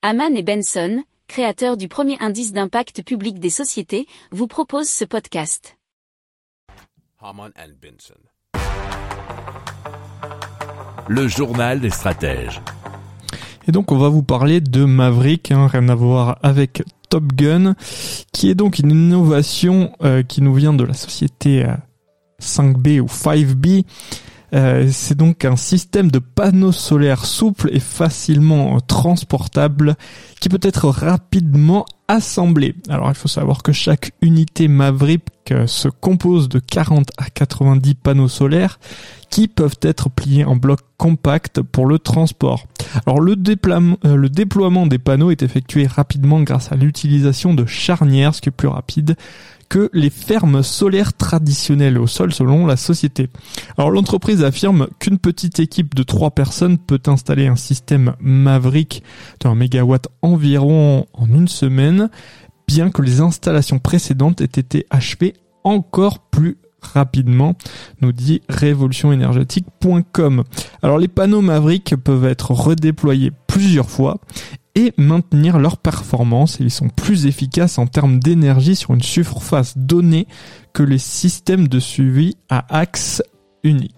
Haman et Benson, créateurs du premier indice d'impact public des sociétés, vous proposent ce podcast. Haman and Benson. Le journal des stratèges. Et donc on va vous parler de Maverick, hein, rien à voir avec Top Gun, qui est donc une innovation euh, qui nous vient de la société euh, 5B ou 5B. Euh, c'est donc un système de panneaux solaires souple et facilement transportable qui peut être rapidement assemblé. Alors il faut savoir que chaque unité Maverick euh, se compose de 40 à 90 panneaux solaires qui peuvent être pliés en blocs compacts pour le transport. Alors le déploiement, euh, le déploiement des panneaux est effectué rapidement grâce à l'utilisation de charnières, ce qui est plus rapide que les fermes solaires traditionnelles au sol selon la société. Alors l'entreprise affirme qu'une petite équipe de trois personnes peut installer un système Maverick d'un mégawatt environ en une semaine, bien que les installations précédentes aient été achevées encore plus rapidement, nous dit révolutionénergétique.com. Alors les panneaux Maverick peuvent être redéployés plusieurs fois et maintenir leur performance ils sont plus efficaces en termes d'énergie sur une surface donnée que les systèmes de suivi à axe unique.